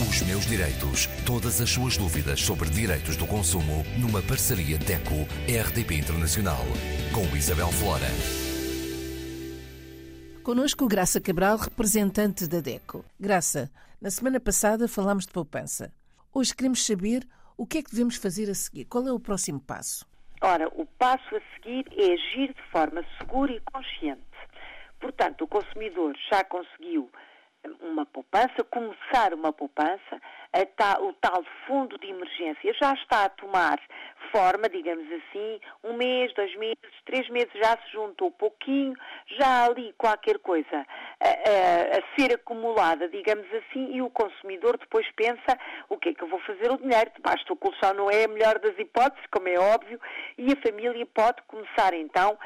Os meus direitos. Todas as suas dúvidas sobre direitos do consumo numa parceria DECO-RDP Internacional. Com Isabel Flora. Conosco Graça Cabral, representante da DECO. Graça, na semana passada falámos de poupança. Hoje queremos saber o que é que devemos fazer a seguir. Qual é o próximo passo? Ora, o passo a seguir é agir de forma segura e consciente. Portanto, o consumidor já conseguiu uma poupança, começar uma poupança, tal, o tal fundo de emergência já está a tomar forma, digamos assim, um mês, dois meses, três meses já se juntou pouquinho, já há ali qualquer coisa a, a, a, ser acumulada, digamos assim, e o consumidor depois pensa o que é que eu vou fazer o dinheiro, debaixo do colchão não é a melhor das hipóteses, como é óbvio, e a família pode começar então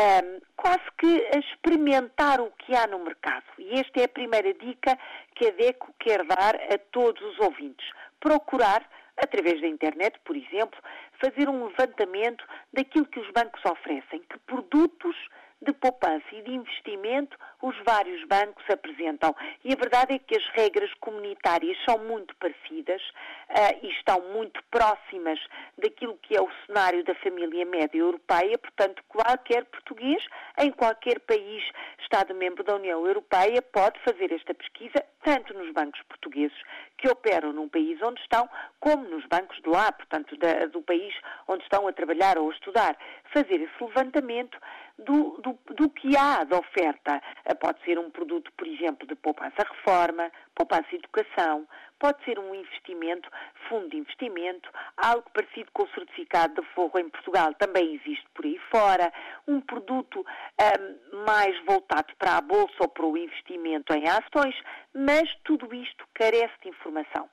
um, quase que a experimentar o que há no mercado. E esta é a primeira dica que a DECO quer dar a todos os ouvintes. Procurar, através da internet, por exemplo, fazer um levantamento daquilo que os bancos oferecem, que produtos de poupança e de investimento os vários bancos apresentam. E a verdade é que as regras comunitárias são muito parecidas uh, e estão muito próximas daquilo que é o cenário da família média europeia, portanto, qualquer português em qualquer país Estado-membro da União Europeia pode fazer esta pesquisa, tanto nos bancos portugueses que operam num país onde estão, como nos bancos de lá, portanto, da, do país onde estão a trabalhar ou a estudar. Fazer esse levantamento do, do, do, que há de oferta. Eh, pode ser um produto, por exemplo, de poupança-reforma, poupança-educação, pode ser um investimento, fundo de investimento, algo parecido com o certificado de forro em Portugal também existe por aí fora, um produto um, mais voltado para a bolsa ou para o investimento em ações, mas tudo isto carece de informação.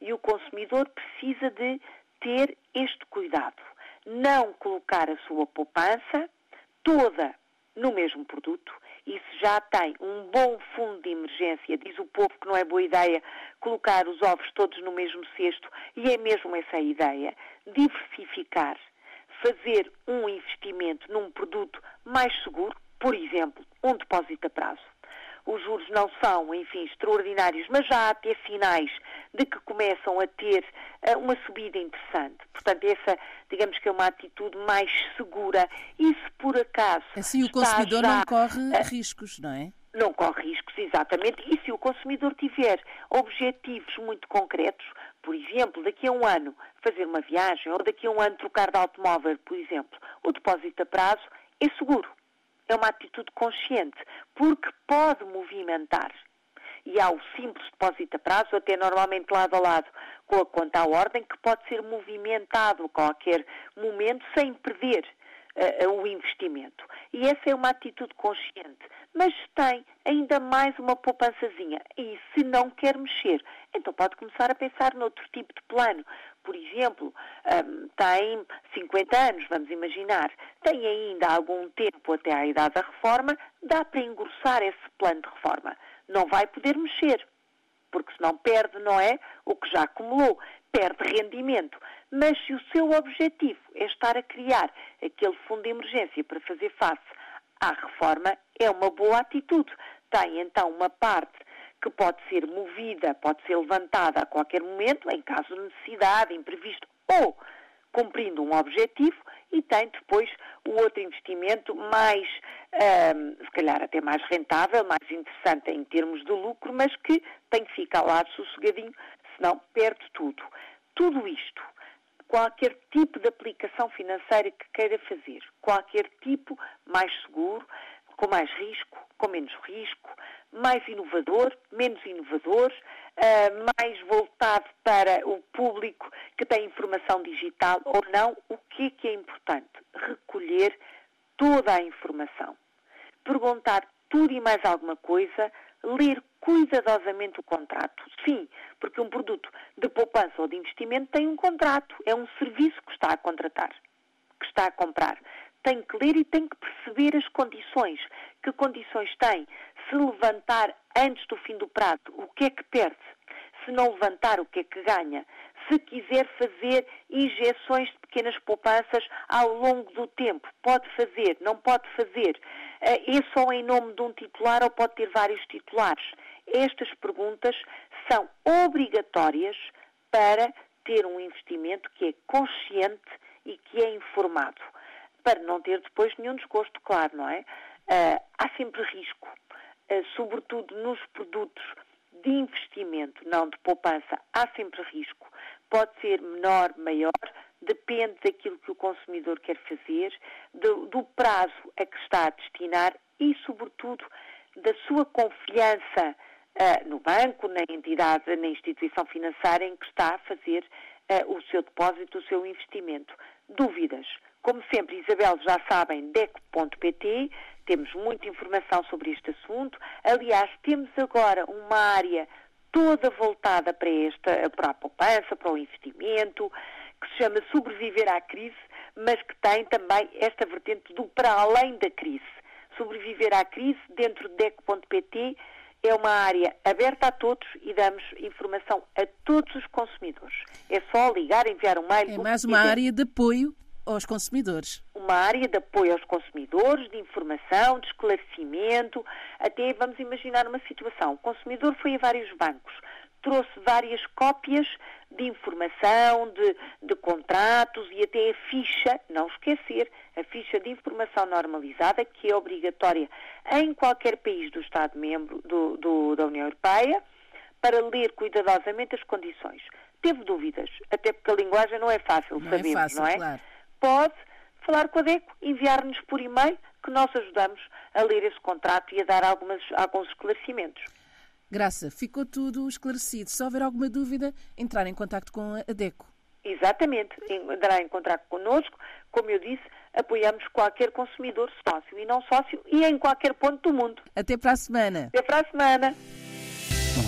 E o consumidor precisa de ter este cuidado. Não colocar a sua poupança toda no mesmo produto e se já tem um bom fundo de emergência, diz o povo que não é boa ideia colocar os ovos todos no mesmo cesto, e é mesmo essa a ideia, diversificar, fazer um investimento num produto mais seguro, por exemplo, um depósito a prazo. Os juros não são, enfim, extraordinários, mas já há até sinais de que começam a ter uh, uma subida interessante. Portanto, essa, digamos que é uma atitude mais segura. E se por acaso. Assim o consumidor já, não corre uh, riscos, não é? Não corre riscos, exatamente. E se o consumidor tiver objetivos muito concretos, por exemplo, daqui a um ano fazer uma viagem ou daqui a um ano trocar de automóvel, por exemplo, o depósito a prazo é seguro é uma atitude consciente, porque pode movimentar. E há o simples depósito a prazo, até normalmente lado a lado com a conta à ordem, que pode ser movimentado a qualquer momento sem perder uh, o investimento. E essa é uma atitude consciente. Mas tem ainda mais uma poupançazinha e se não quer mexer, então pode começar a pensar noutro tipo de plano por exemplo, um, tem 50 anos, vamos imaginar, tem ainda algum tempo até à idade da reforma, dá para engrossar esse plano de reforma. Não vai poder mexer, porque senão perde, não é? O que já acumulou, perde rendimento. Mas se o seu objetivo é estar a criar aquele fundo de emergência para fazer face à reforma, é uma boa atitude. Tem então uma parte que pode ser movida, pode ser levantada a qualquer momento, em caso de necessidade, imprevisto, ou cumprindo um objetivo, e tem depois o outro investimento mais, um, se calhar até mais rentável, mais interessante em termos de lucro, mas que tem que ficar lá sossegadinho, senão perde tudo. Tudo isto, qualquer tipo de aplicação financeira que queira fazer, qualquer tipo mais seguro, com mais risco, com menos risco, mais inovador, menos inovador, uh, mais voltado para o público que tem informação digital ou não, o que é que é toda a informação. Perguntar tudo e mais alguma coisa, ler cuidadosamente o contrato. Sim, porque um produto de poupança ou de investimento tem um contrato, é um serviço que está a contratar, que está a comprar tem que ler e tem que perceber as condições. Que condições tem? Se levantar antes do fim do prazo, o que é que perde? Se não levantar, o que é que ganha? Se quiser fazer injeções de pequenas poupanças ao longo do tempo, pode fazer, não pode fazer? Eh, é só em nome de um titular ou pode ter vários titulares? Estas perguntas são obrigatórias para ter um investimento que é consciente e que é informado, para não ter depois nenhum desgosto, claro, não é? Uh, há sempre risco, uh, sobretudo nos produtos de investimento, não de poupança, há sempre risco. Pode ser menor, maior, depende daquilo que o consumidor quer fazer, do, do prazo a que está a destinar e, sobretudo, da sua confiança uh, no banco, na entidade, na instituição financeira em que está a fazer uh, o seu depósito, o seu investimento. Dúvidas? Como sempre, Isabel, já sabem, deco.pt, temos muita informação sobre este assunto. Aliás, temos agora uma área toda voltada para esta, para a poupança, para o investimento, que se chama Sobreviver à Crise, mas que tem também esta vertente do para além da crise. Sobreviver à Crise, dentro de DEC.pt, é uma área aberta a todos e damos informação a todos os consumidores. É só ligar, enviar um mail. É mais uma área de apoio aos consumidores. Uma área de apoio aos consumidores, de informação, de esclarecimento. Até vamos imaginar uma situação. O consumidor foi a vários bancos, trouxe várias cópias de informação, de, de contratos e até a ficha, não esquecer, a ficha de informação normalizada, que é obrigatória em qualquer país do Estado-membro do, do, da União Europeia, para ler cuidadosamente as condições. Teve dúvidas, até porque a linguagem não é fácil, não é sabemos, é fácil, não é? Claro. Pode falar com a DECO, enviar-nos por e-mail, que nós ajudamos a ler esse contrato e a dar algumas, alguns esclarecimentos. Graça, ficou tudo esclarecido. Se houver alguma dúvida, entrar em contato com a DECO. Exatamente, entrará em contato connosco. Como eu disse, apoiamos qualquer consumidor sócio e não sócio e em qualquer ponto do mundo. Até para a semana. Até para a semana.